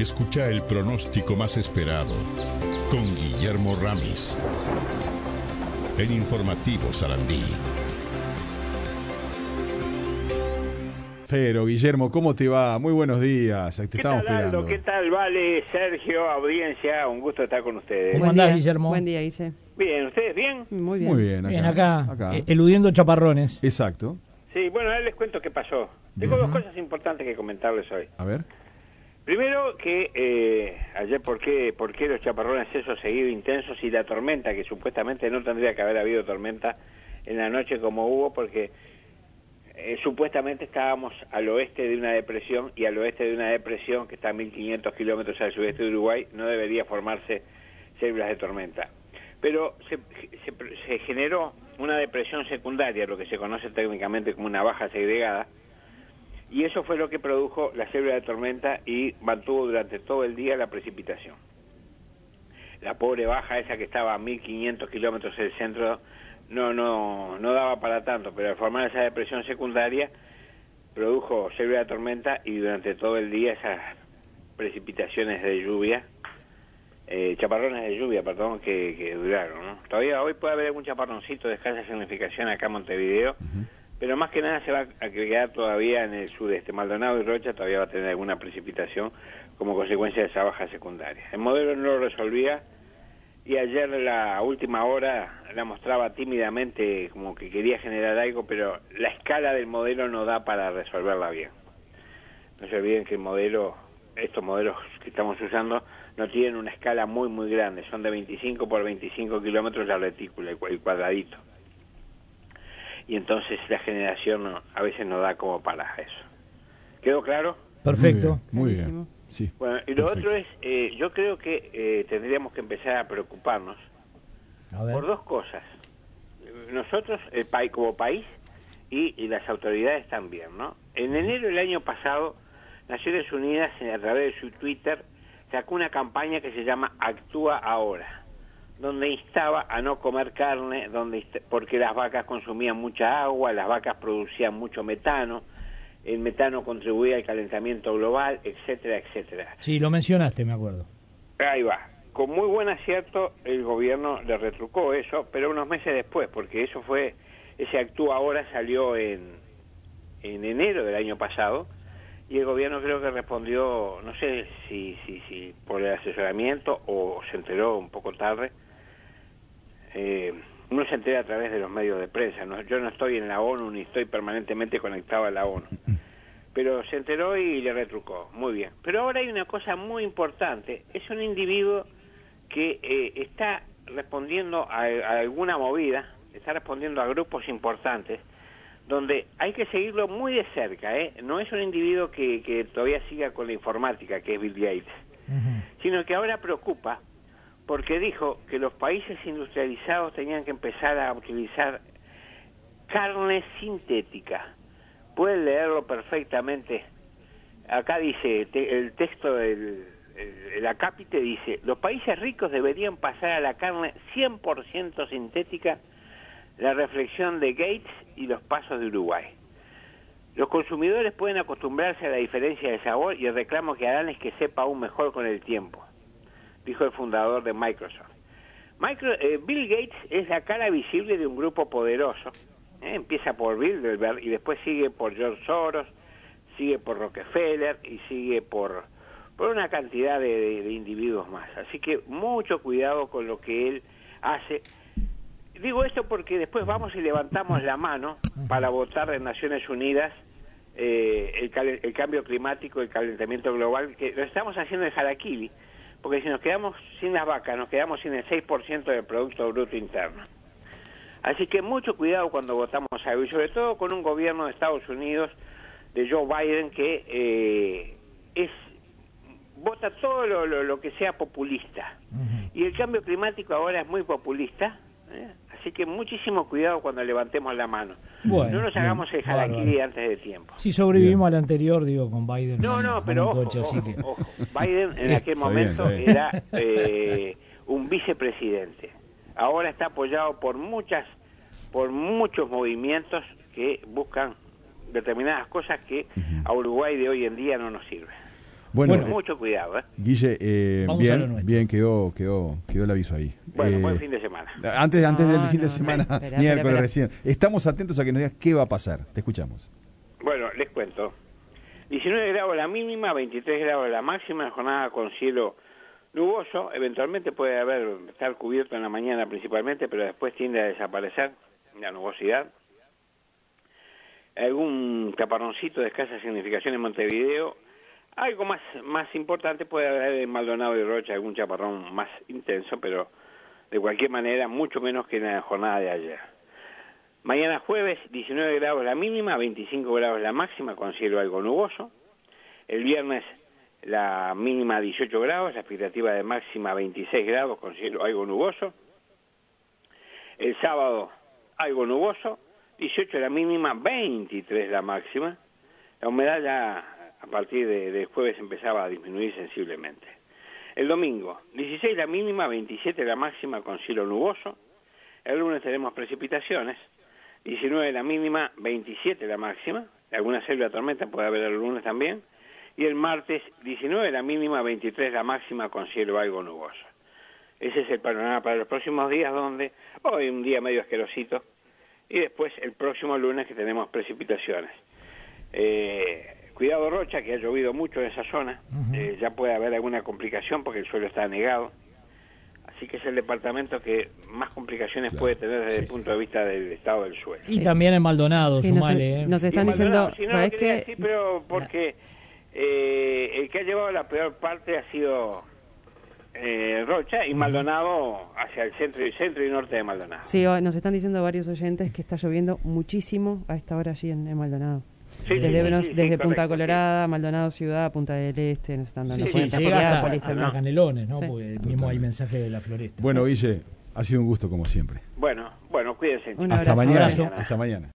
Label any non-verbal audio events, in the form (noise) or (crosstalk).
Escucha el pronóstico más esperado con Guillermo Ramis. En Informativo Sarandí. Pero, Guillermo, ¿cómo te va? Muy buenos días. Te ¿Qué estamos tal, Aldo? ¿Qué tal, Vale, Sergio, audiencia? Un gusto estar con ustedes. ¿Cómo andás. Guillermo? Buen día, Guille. Bien, ¿ustedes bien? Muy bien. Muy bien, acá. Bien, acá, Acá. eh, eludiendo chaparrones. Exacto. Sí, bueno, ahora les cuento qué pasó. Tengo dos cosas importantes que comentarles hoy. A ver. Primero, que eh, ayer, ¿por qué, ¿por qué los chaparrones esos seguido intensos y la tormenta, que supuestamente no tendría que haber habido tormenta en la noche como hubo, porque eh, supuestamente estábamos al oeste de una depresión y al oeste de una depresión que está a 1500 kilómetros al sudeste de Uruguay no debería formarse células de tormenta. Pero se, se- se generó una depresión secundaria, lo que se conoce técnicamente como una baja segregada, y eso fue lo que produjo la célula de tormenta y mantuvo durante todo el día la precipitación. La pobre baja esa que estaba a 1500 kilómetros del centro no, no, no daba para tanto, pero al formar esa depresión secundaria produjo célula de tormenta y durante todo el día esas precipitaciones de lluvia, eh, chaparrones de lluvia, perdón, que, que duraron. ¿no? Todavía hoy puede haber algún chaparroncito de escasa significación acá en Montevideo, pero más que nada se va a quedar todavía en el sudeste. Maldonado y Rocha todavía va a tener alguna precipitación como consecuencia de esa baja secundaria. El modelo no lo resolvía y ayer la última hora la mostraba tímidamente como que quería generar algo, pero la escala del modelo no da para resolverla bien. No se olviden que el modelo, estos modelos que estamos usando no tienen una escala muy muy grande, son de 25 por 25 kilómetros la retícula, el cua- el cuadradito. Y entonces la generación no- a veces no da como para eso. ¿Quedó claro? Perfecto. Muy bien. Muy Clarísimo. bien. Sí. Bueno, y lo Perfecto. otro es, eh, yo creo que eh, tendríamos que empezar a preocuparnos A ver. por dos cosas. Nosotros, el país como país, y, y las autoridades también, ¿no? En enero del año pasado, Naciones Unidas, a través de su Twitter, sacó una campaña que se llama Actúa Ahora, donde instaba a no comer carne, donde porque las vacas consumían mucha agua, las vacas producían mucho metano, el metano contribuía al calentamiento global, etcétera, etcétera. Sí, lo mencionaste, me acuerdo. Ahí va. Con muy buen acierto el gobierno le retrucó eso, pero unos meses después, porque eso fue, ese actúa ahora salió en, en enero del año pasado y el gobierno creo que respondió, no sé si, si, si por el asesoramiento o se enteró un poco tarde. Eh, uno se entera a través de los medios de prensa. ¿no? Yo no estoy en la ONU ni estoy permanentemente conectado a la ONU pero se enteró y le retrucó. Muy bien. Pero ahora hay una cosa muy importante. Es un individuo que eh, está respondiendo a, a alguna movida, está respondiendo a grupos importantes, donde hay que seguirlo muy de cerca. ¿eh? No es un individuo que, que todavía siga con la informática, que es Bill Gates, sino que ahora preocupa porque dijo que los países industrializados tenían que empezar a utilizar carne sintética. Pueden leerlo perfectamente. Acá dice, te- el texto del el, acápite dice, los países ricos deberían pasar a la carne 100% sintética, la reflexión de Gates y los pasos de Uruguay. Los consumidores pueden acostumbrarse a la diferencia de sabor y el reclamo que harán es que sepa aún mejor con el tiempo, dijo el fundador de Microsoft. Micro- eh, Bill Gates es la cara visible de un grupo poderoso. ¿eh? Empieza por Bilderberg y después sigue por George Soros, sigue por Rockefeller y sigue por, por una cantidad de, de- individuos más. Así que mucho cuidado con lo que él hace. Digo esto porque después vamos y levantamos la mano para votar en Naciones Unidas eh, el, el cambio climático, el calentamiento global, que lo estamos haciendo en Jaraquili, porque si nos quedamos sin las vacas, nos quedamos sin el 6% del Producto Bruto Interno. Así que mucho cuidado cuando votamos algo, y sobre todo con un gobierno de Estados Unidos, de Joe Biden, que eh, es vota todo lo, lo- lo que sea populista. Y el cambio climático ahora es muy populista, ¿eh? así que muchísimo cuidado cuando levantemos la mano. Bueno, no nos hagamos el bárbaro. antes de tiempo. Si sobrevivimos al anterior, digo, con Biden. No, no, pero ojo, coche, así ojo, que- ojo. Biden en aquel momento bien. era eh, un vicepresidente. Ahora está apoyado por muchas, por muchos movimientos que buscan determinadas cosas que a Uruguay de hoy en día no nos sirven. Bueno, eh, mucho cuidado, ¿eh? Guille, eh, Vamos a lo bien, bien quedó, quedó, quedó el aviso ahí. Bueno, Eh, buen fin de semana. Antes, antes No, del fin no, de no. semana, Espera, (laughs) espera, miércoles espera. recién. Estamos atentos a que nos digas qué va a pasar. Te escuchamos. Bueno, les cuento. 19 grados la mínima, 23 grados la máxima, jornada con cielo nuboso. Eventualmente puede haber, estar cubierto en la mañana principalmente, pero después tiende a desaparecer la nubosidad. Algún taparroncito de escasa significación en Montevideo. Algo más, más importante puede haber en Maldonado y Rocha, algún chaparrón más intenso, pero de cualquier manera mucho menos que en la jornada de ayer. Mañana jueves, 19 grados la mínima, 25 grados la máxima, con cielo algo nuboso. El viernes, la mínima 18 grados, la expectativa de máxima 26 grados, con cielo algo nuboso. El sábado, algo nuboso, 18 la mínima, 23 la máxima. La humedad ya a partir de, jueves empezaba a disminuir sensiblemente. El domingo, 16 la mínima, 27 la máxima, con cielo nuboso. El lunes tenemos precipitaciones, 19 la mínima, 27 la máxima. Alguna de tormenta puede haber el lunes también. Y el martes, 19 la mínima, 23 la máxima, con cielo algo nuboso. Ese es el panorama para los próximos días, donde hoy un día medio asquerosito, y después el próximo lunes que tenemos precipitaciones. Eh, cuidado Rocha, que ha llovido mucho en esa zona, eh, ya puede haber alguna complicación porque el suelo está anegado. Así que es el departamento que más complicaciones puede tener desde el punto de vista del estado del suelo. Y también en Maldonado, Sí, nos, sumale. ¿eh? nos están Y Maldonado, diciendo, si no lo ¿sabes qué? decir, pero porque eh, el que ha llevado la peor parte ha sido eh, Rocha y Maldonado hacia el centro y centro y norte de Maldonado. Sí, nos están diciendo varios oyentes que está lloviendo muchísimo a esta hora allí en, en Maldonado. Sí, desde sí, nos- sí, sí, desde Punta correcto, Colorada, Maldonado Ciudad, Punta del Este, nos están dando Sí, sí, cuenta. llega hasta, ¿no? Canelones, ¿no? Sí. Porque mismo hay mensaje de la floresta. Bueno, Guille, ha sido un gusto como siempre. Bueno, bueno, cuídense. Un Hasta abrazo. mañana. Abrazo. Hasta mañana.